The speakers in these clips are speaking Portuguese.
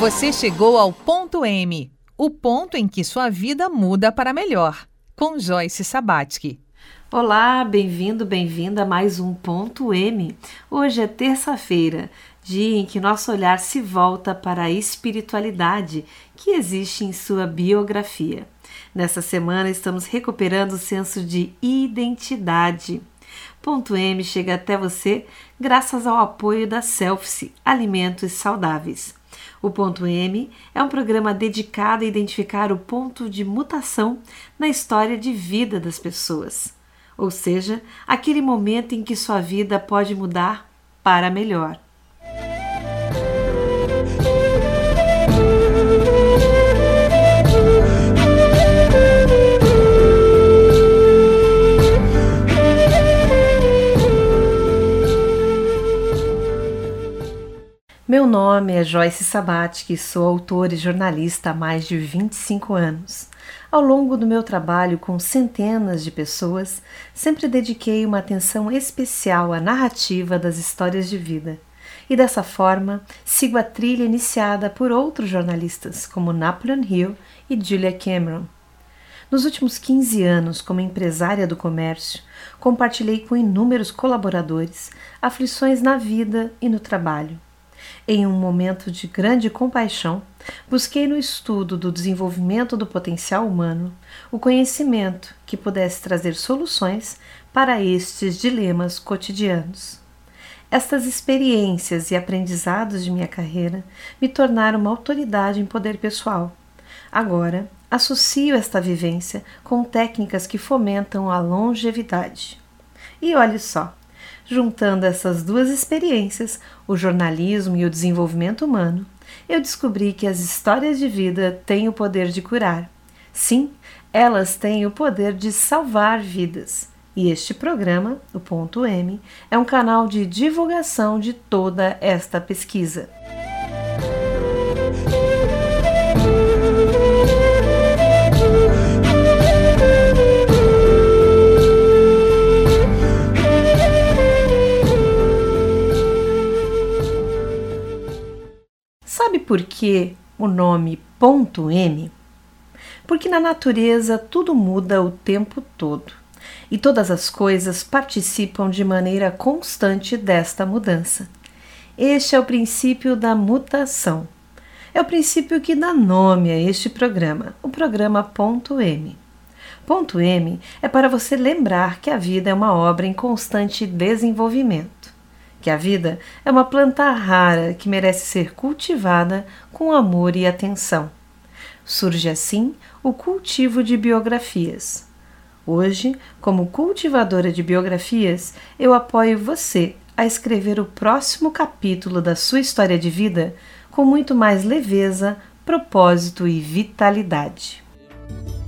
Você chegou ao ponto M, o ponto em que sua vida muda para melhor, com Joyce Sabatsky. Olá, bem-vindo, bem-vinda a mais um ponto M. Hoje é terça-feira, dia em que nosso olhar se volta para a espiritualidade que existe em sua biografia. Nessa semana estamos recuperando o senso de identidade. Ponto M chega até você graças ao apoio da Selfie Alimentos Saudáveis. O Ponto M é um programa dedicado a identificar o ponto de mutação na história de vida das pessoas, ou seja, aquele momento em que sua vida pode mudar para melhor. Meu nome é Joyce Sabatsky, sou autora e jornalista há mais de 25 anos. Ao longo do meu trabalho com centenas de pessoas, sempre dediquei uma atenção especial à narrativa das histórias de vida. E dessa forma, sigo a trilha iniciada por outros jornalistas, como Napoleon Hill e Julia Cameron. Nos últimos 15 anos, como empresária do comércio, compartilhei com inúmeros colaboradores aflições na vida e no trabalho em um momento de grande compaixão, busquei no estudo do desenvolvimento do potencial humano o conhecimento que pudesse trazer soluções para estes dilemas cotidianos. Estas experiências e aprendizados de minha carreira me tornaram uma autoridade em poder pessoal. Agora, associo esta vivência com técnicas que fomentam a longevidade. E olhe só, Juntando essas duas experiências, o jornalismo e o desenvolvimento humano, eu descobri que as histórias de vida têm o poder de curar. Sim, elas têm o poder de salvar vidas. E este programa, o Ponto M, é um canal de divulgação de toda esta pesquisa. Por que o nome ponto M? Porque na natureza tudo muda o tempo todo e todas as coisas participam de maneira constante desta mudança. Este é o princípio da mutação. É o princípio que dá nome a este programa, o programa Ponto M. Ponto M é para você lembrar que a vida é uma obra em constante desenvolvimento que a vida é uma planta rara que merece ser cultivada com amor e atenção. Surge assim o cultivo de biografias. Hoje, como cultivadora de biografias, eu apoio você a escrever o próximo capítulo da sua história de vida com muito mais leveza, propósito e vitalidade.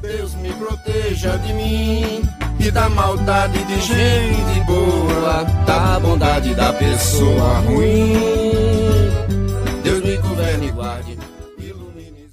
Deus me proteja de mim e da maldade de gente boa, da bondade da pessoa ruim. Deus me governe e guarde, ilumine.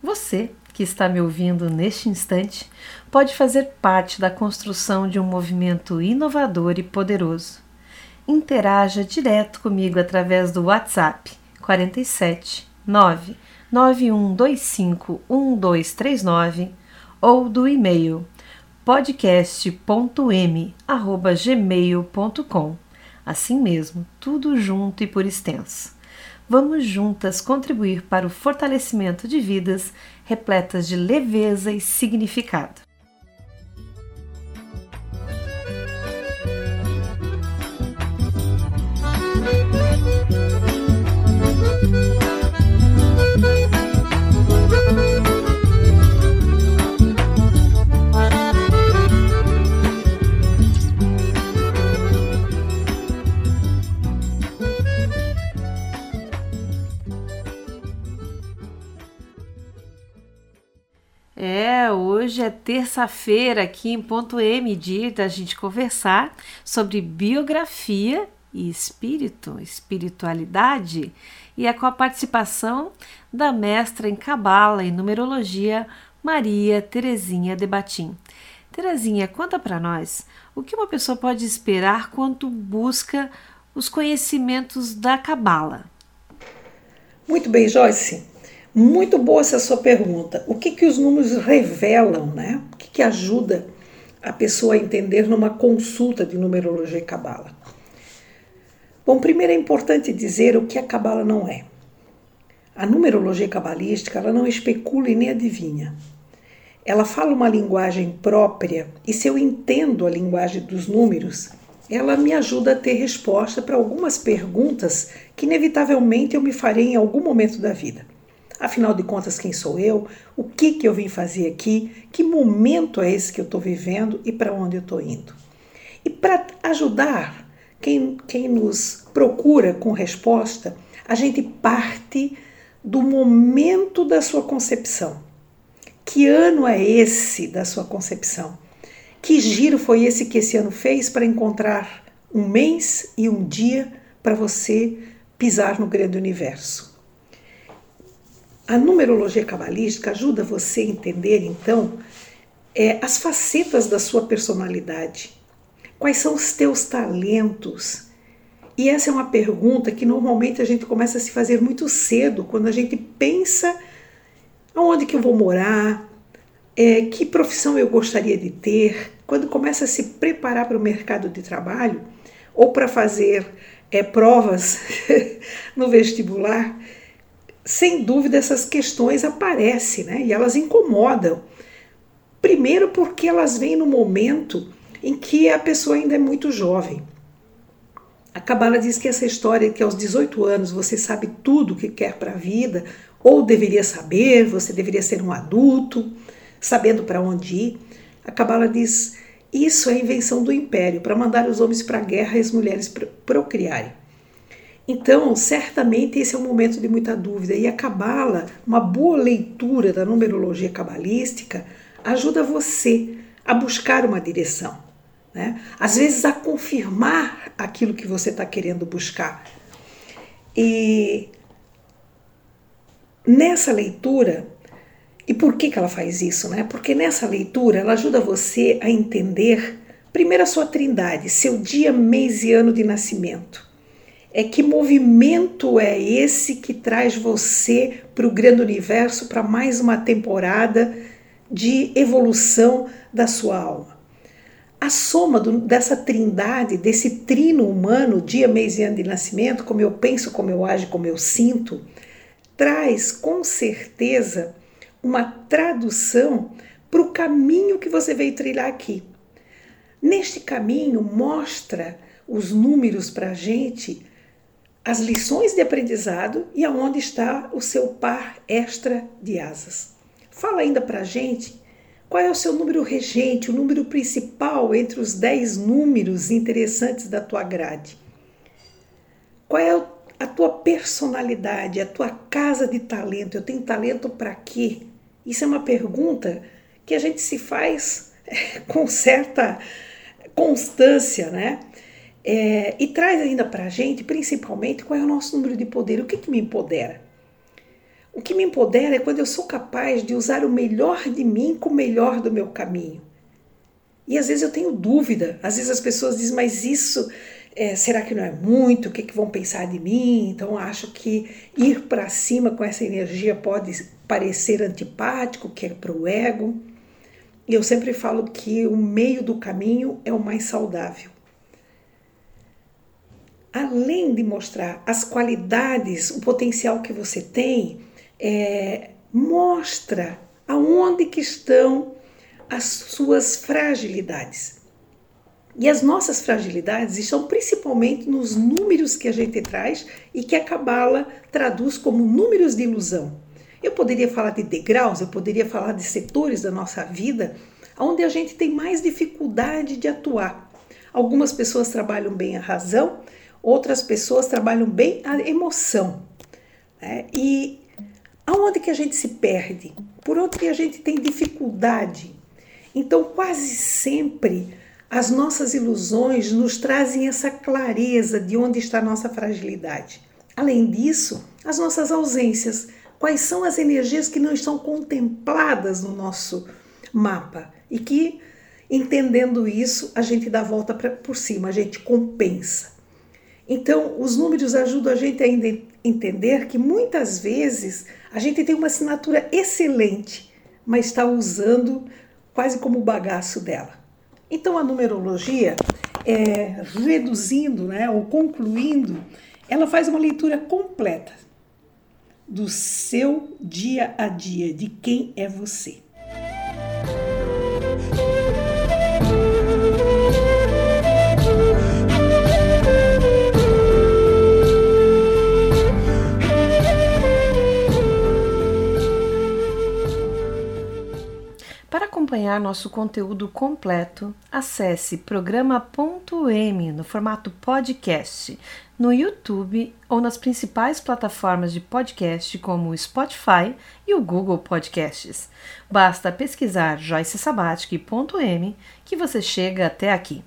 Você que está me ouvindo neste instante pode fazer parte da construção de um movimento inovador e poderoso. Interaja direto comigo através do WhatsApp 47 9 9125 1239 ou do e-mail podcast.m@gmail.com. Assim mesmo, tudo junto e por extenso. Vamos juntas contribuir para o fortalecimento de vidas repletas de leveza e significado. Hoje é terça-feira aqui em Ponto M, dia da gente conversar sobre biografia e espírito, espiritualidade, e é com a participação da mestra em Cabala e Numerologia, Maria Terezinha Debatim. Terezinha, conta para nós o que uma pessoa pode esperar quando busca os conhecimentos da Cabala. Muito bem, Joyce. Muito boa essa sua pergunta. O que, que os números revelam, né? O que, que ajuda a pessoa a entender numa consulta de numerologia e cabala? Bom, primeiro é importante dizer o que a cabala não é. A numerologia cabalística ela não especula e nem adivinha. Ela fala uma linguagem própria e se eu entendo a linguagem dos números, ela me ajuda a ter resposta para algumas perguntas que inevitavelmente eu me farei em algum momento da vida. Afinal de contas, quem sou eu? O que, que eu vim fazer aqui? Que momento é esse que eu estou vivendo e para onde eu estou indo? E para ajudar quem, quem nos procura com resposta, a gente parte do momento da sua concepção. Que ano é esse da sua concepção? Que giro foi esse que esse ano fez para encontrar um mês e um dia para você pisar no grande universo? A numerologia cabalística ajuda você a entender, então, é, as facetas da sua personalidade. Quais são os teus talentos? E essa é uma pergunta que normalmente a gente começa a se fazer muito cedo, quando a gente pensa aonde que eu vou morar, é, que profissão eu gostaria de ter, quando começa a se preparar para o mercado de trabalho ou para fazer é, provas no vestibular, sem dúvida essas questões aparecem né? e elas incomodam. Primeiro, porque elas vêm no momento em que a pessoa ainda é muito jovem. A Cabala diz que essa história que aos 18 anos você sabe tudo o que quer para a vida, ou deveria saber, você deveria ser um adulto, sabendo para onde ir. A Cabala diz: isso é invenção do império para mandar os homens para a guerra e as mulheres procriarem. Então, certamente esse é um momento de muita dúvida e a Cabala, uma boa leitura da numerologia cabalística, ajuda você a buscar uma direção. Né? Às vezes a confirmar aquilo que você está querendo buscar. E nessa leitura, e por que, que ela faz isso? Né? Porque nessa leitura ela ajuda você a entender, primeiro, a sua trindade, seu dia, mês e ano de nascimento. É que movimento é esse que traz você para o grande universo, para mais uma temporada de evolução da sua alma. A soma do, dessa trindade, desse trino humano, dia, mês e ano de nascimento, como eu penso, como eu ajo, como eu sinto, traz com certeza uma tradução para o caminho que você veio trilhar aqui. Neste caminho, mostra os números para a gente, as lições de aprendizado e aonde está o seu par extra de asas. Fala ainda para gente qual é o seu número regente, o número principal entre os 10 números interessantes da tua grade. Qual é a tua personalidade, a tua casa de talento? Eu tenho talento para quê? Isso é uma pergunta que a gente se faz com certa constância, né? É, e traz ainda para a gente, principalmente, qual é o nosso número de poder, o que, que me empodera. O que me empodera é quando eu sou capaz de usar o melhor de mim com o melhor do meu caminho. E às vezes eu tenho dúvida, às vezes as pessoas dizem, mas isso é, será que não é muito? O que, que vão pensar de mim? Então acho que ir para cima com essa energia pode parecer antipático, que é para o ego. E eu sempre falo que o meio do caminho é o mais saudável. Além de mostrar as qualidades, o potencial que você tem, é, mostra aonde que estão as suas fragilidades. E as nossas fragilidades estão principalmente nos números que a gente traz e que a Cabala traduz como números de ilusão. Eu poderia falar de degraus, eu poderia falar de setores da nossa vida onde a gente tem mais dificuldade de atuar. Algumas pessoas trabalham bem a razão, outras pessoas trabalham bem a emoção. Né? E aonde que a gente se perde? Por onde que a gente tem dificuldade? Então, quase sempre as nossas ilusões nos trazem essa clareza de onde está a nossa fragilidade. Além disso, as nossas ausências. Quais são as energias que não estão contempladas no nosso mapa e que, entendendo isso, a gente dá a volta pra, por cima, a gente compensa. Então, os números ajudam a gente a entender que muitas vezes a gente tem uma assinatura excelente, mas está usando quase como bagaço dela. Então, a numerologia, é, reduzindo né, ou concluindo, ela faz uma leitura completa do seu dia a dia, de quem é você. Acompanhar nosso conteúdo completo, acesse programa.m no formato podcast no YouTube ou nas principais plataformas de podcast como o Spotify e o Google Podcasts. Basta pesquisar joycesabatic.m que você chega até aqui.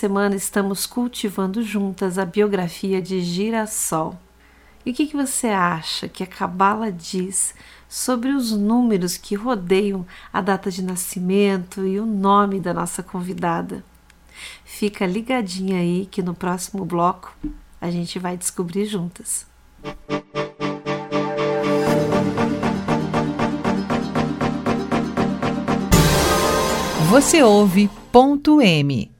Semana estamos cultivando juntas a biografia de Girassol. E o que, que você acha que a Cabala diz sobre os números que rodeiam a data de nascimento e o nome da nossa convidada? Fica ligadinha aí que no próximo bloco a gente vai descobrir juntas. Você ouve ponto M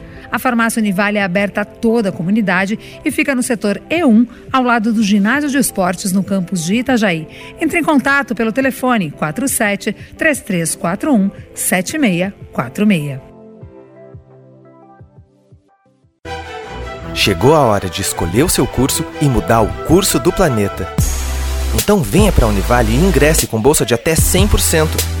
A farmácia Univale é aberta a toda a comunidade e fica no setor E1, ao lado do ginásio de esportes no campus de Itajaí. Entre em contato pelo telefone 47 3341 7646. Chegou a hora de escolher o seu curso e mudar o curso do planeta. Então venha para a Univale e ingresse com bolsa de até 100%.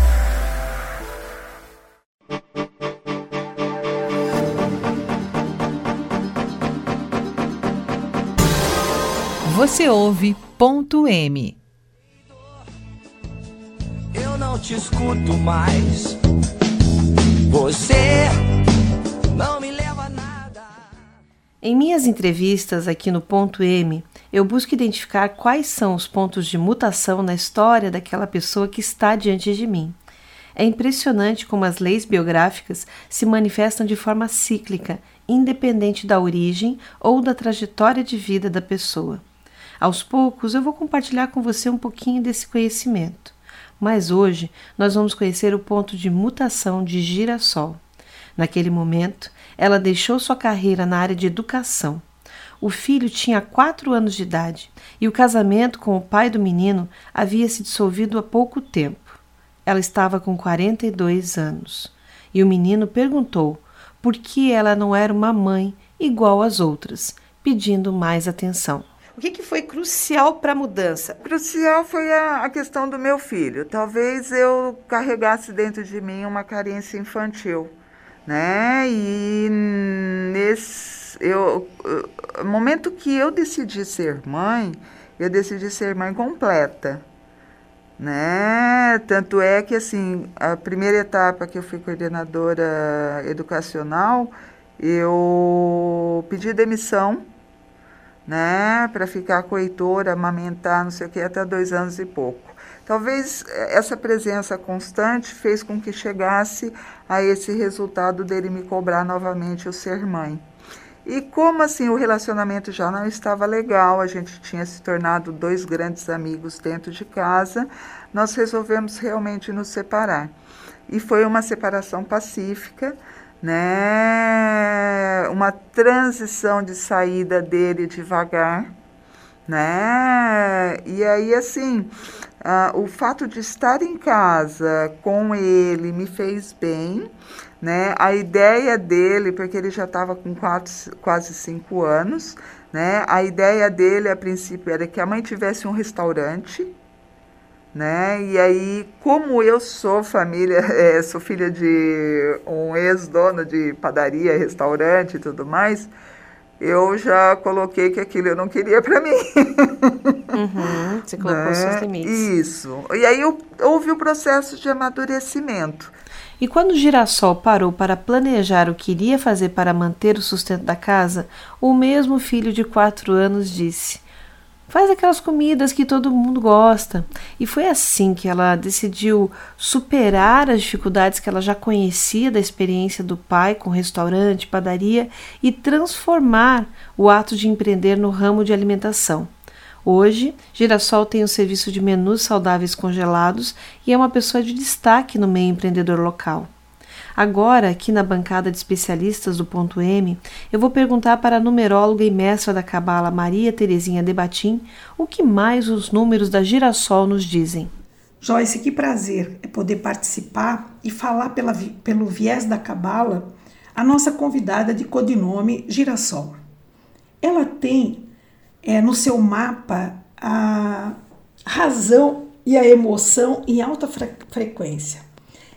Você ouve ponto M. Eu não te escuto mais. Você não me leva a nada. Em minhas entrevistas aqui no ponto M, eu busco identificar quais são os pontos de mutação na história daquela pessoa que está diante de mim. É impressionante como as leis biográficas se manifestam de forma cíclica, independente da origem ou da trajetória de vida da pessoa. Aos poucos eu vou compartilhar com você um pouquinho desse conhecimento. Mas hoje nós vamos conhecer o ponto de mutação de Girassol. Naquele momento, ela deixou sua carreira na área de educação. O filho tinha quatro anos de idade e o casamento com o pai do menino havia se dissolvido há pouco tempo. Ela estava com 42 anos e o menino perguntou por que ela não era uma mãe igual às outras, pedindo mais atenção. O que, que foi crucial para a mudança? Crucial foi a, a, questão do meu filho. Talvez eu carregasse dentro de mim uma carência infantil, né? E nesse eu, momento que eu decidi ser mãe, eu decidi ser mãe completa, né? Tanto é que assim, a primeira etapa que eu fui coordenadora educacional, eu pedi demissão né, para ficar Heitor, amamentar, não sei o que, até dois anos e pouco. Talvez eh, essa presença constante fez com que chegasse a esse resultado dele me cobrar novamente o ser mãe. E como assim o relacionamento já não estava legal, a gente tinha se tornado dois grandes amigos dentro de casa, nós resolvemos realmente nos separar. E foi uma separação pacífica, né? Uma transição de saída dele devagar, né? E aí, assim, uh, o fato de estar em casa com ele me fez bem, né? A ideia dele, porque ele já estava com quatro, quase cinco anos, né? A ideia dele, a princípio, era que a mãe tivesse um restaurante, né? E aí, como eu sou família, é, sou filha de um ex-dono de padaria, restaurante e tudo mais, eu já coloquei que aquilo eu não queria para mim. Uhum, você colocou né? seus limites. Isso. E aí eu, houve o processo de amadurecimento. E quando o girassol parou para planejar o que iria fazer para manter o sustento da casa, o mesmo filho de quatro anos disse: Faz aquelas comidas que todo mundo gosta. E foi assim que ela decidiu superar as dificuldades que ela já conhecia da experiência do pai com restaurante, padaria e transformar o ato de empreender no ramo de alimentação. Hoje, Girassol tem um serviço de menus saudáveis congelados e é uma pessoa de destaque no meio empreendedor local. Agora, aqui na bancada de especialistas do ponto M, eu vou perguntar para a numeróloga e mestra da Cabala Maria Terezinha Debatim o que mais os números da Girassol nos dizem. Joyce, que prazer é poder participar e falar pela, pelo viés da Cabala a nossa convidada de codinome Girassol. Ela tem é, no seu mapa a razão e a emoção em alta fre frequência.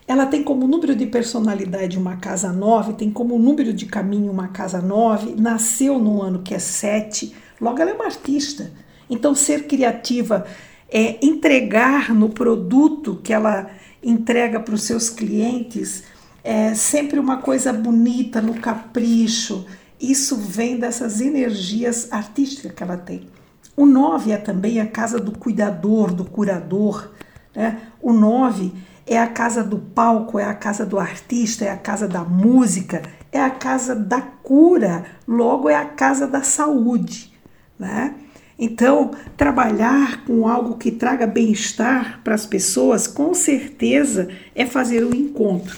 Ela tem como número de personalidade uma casa 9, tem como número de caminho uma casa 9, nasceu no ano que é 7, logo ela é uma artista. Então, ser criativa é entregar no produto que ela entrega para os seus clientes é sempre uma coisa bonita, no capricho. Isso vem dessas energias artísticas que ela tem. O 9 é também a casa do cuidador, do curador. Né? O 9 é a casa do palco, é a casa do artista, é a casa da música, é a casa da cura, logo é a casa da saúde, né? Então, trabalhar com algo que traga bem-estar para as pessoas, com certeza, é fazer um encontro.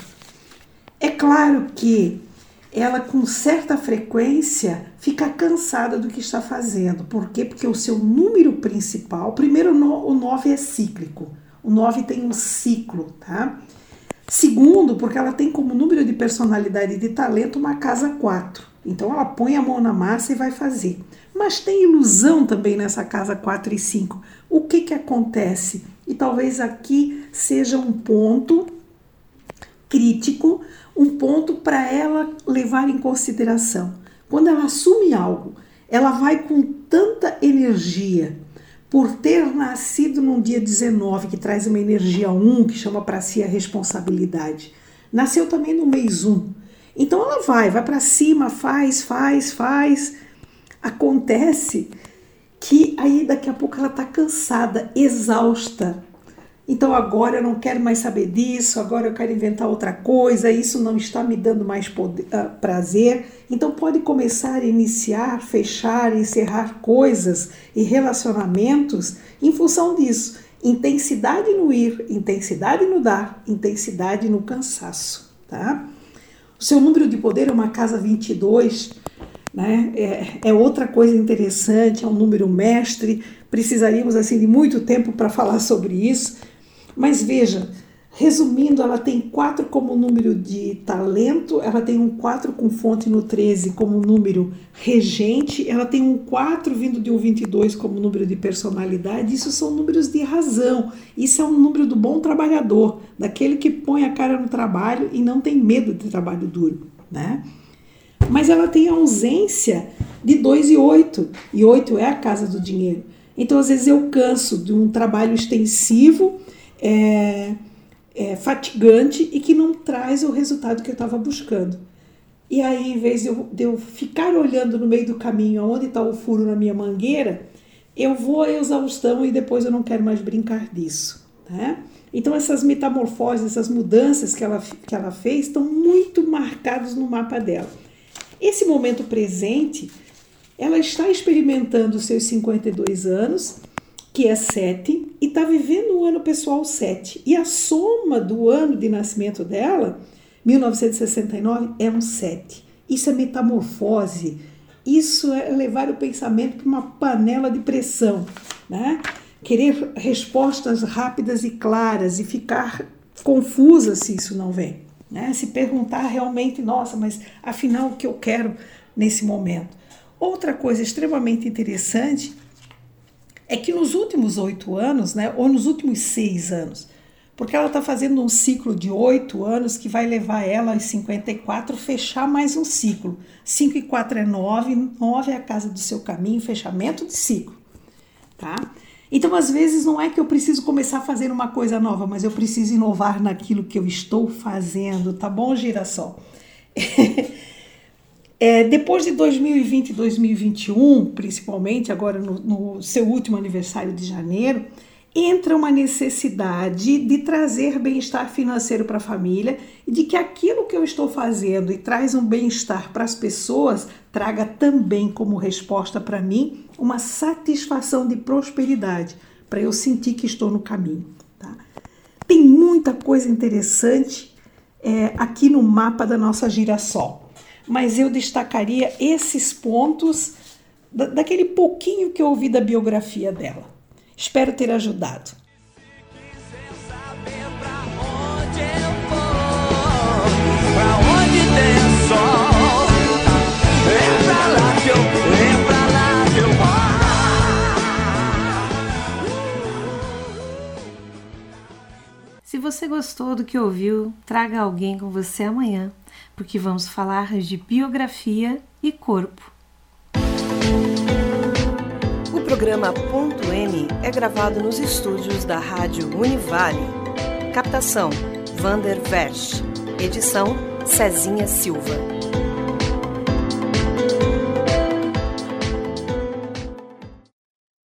É claro que ela, com certa frequência, fica cansada do que está fazendo. Por quê? Porque o seu número principal, primeiro, o 9 é cíclico. O 9 tem um ciclo, tá? Segundo, porque ela tem como número de personalidade e de talento uma casa 4. Então ela põe a mão na massa e vai fazer. Mas tem ilusão também nessa casa 4 e 5. O que que acontece? E talvez aqui seja um ponto crítico, um ponto para ela levar em consideração. Quando ela assume algo, ela vai com tanta energia, por ter nascido num dia 19, que traz uma energia 1, que chama para si a responsabilidade. Nasceu também no mês 1. Então ela vai, vai para cima, faz, faz, faz. Acontece que aí daqui a pouco ela está cansada, exausta, então agora eu não quero mais saber disso, agora eu quero inventar outra coisa, isso não está me dando mais poder, uh, prazer. Então pode começar a iniciar, fechar, encerrar coisas e relacionamentos em função disso. Intensidade no ir, intensidade no dar, intensidade no cansaço, tá? O seu número de poder é uma casa 22, né? É, é outra coisa interessante, é um número mestre. Precisaríamos assim de muito tempo para falar sobre isso, mas veja, resumindo, ela tem 4 como número de talento, ela tem um 4 com fonte no 13 como número regente, ela tem um 4 vindo de um 22 como número de personalidade. Isso são números de razão. Isso é um número do bom trabalhador, daquele que põe a cara no trabalho e não tem medo de trabalho duro, né? Mas ela tem a ausência de 2 e 8, e 8 é a casa do dinheiro. Então, às vezes, eu canso de um trabalho extensivo é, é, fatigante e que não traz o resultado que eu estava buscando. E aí, em vez de eu, de eu, ficar olhando no meio do caminho onde está o furo na minha mangueira, eu vou à exaustão e depois eu não quero mais brincar disso. Né? Então, essas metamorfoses, essas mudanças que ela, que ela fez estão muito marcadas no mapa dela. Esse momento presente, ela está experimentando os seus 52 anos que é 7, e está vivendo o ano pessoal 7. E a soma do ano de nascimento dela, 1969, é um 7. Isso é metamorfose, Isso é levar o pensamento para uma panela de pressão, né? Querer respostas rápidas e claras e ficar confusa se isso não vem, né? Se perguntar realmente, nossa, mas afinal o que eu quero nesse momento? Outra coisa extremamente interessante é que nos últimos oito anos, né, ou nos últimos seis anos, porque ela está fazendo um ciclo de oito anos que vai levar ela aos 54 fechar mais um ciclo. 5 e 4 é 9, 9 é a casa do seu caminho, fechamento de ciclo, tá? Então, às vezes, não é que eu preciso começar a fazer uma coisa nova, mas eu preciso inovar naquilo que eu estou fazendo, tá bom, girassol? é, depois de 2020 e 2021, principalmente agora no, no seu último aniversário de janeiro, entra uma necessidade de trazer bem-estar financeiro para a família e de que aquilo que eu estou fazendo e traz um bem-estar para as pessoas traga também como resposta para mim uma satisfação de prosperidade, para eu sentir que estou no caminho. Tá? Tem muita coisa interessante é, aqui no mapa da nossa girassol, mas eu destacaria esses pontos da, daquele pouquinho que eu ouvi da biografia dela. Espero ter ajudado. Se você gostou do que ouviu, traga alguém com você amanhã, porque vamos falar de biografia e corpo programa Ponto M é gravado nos estúdios da Rádio Univale. Captação: Vander Versch. Edição: Cezinha Silva.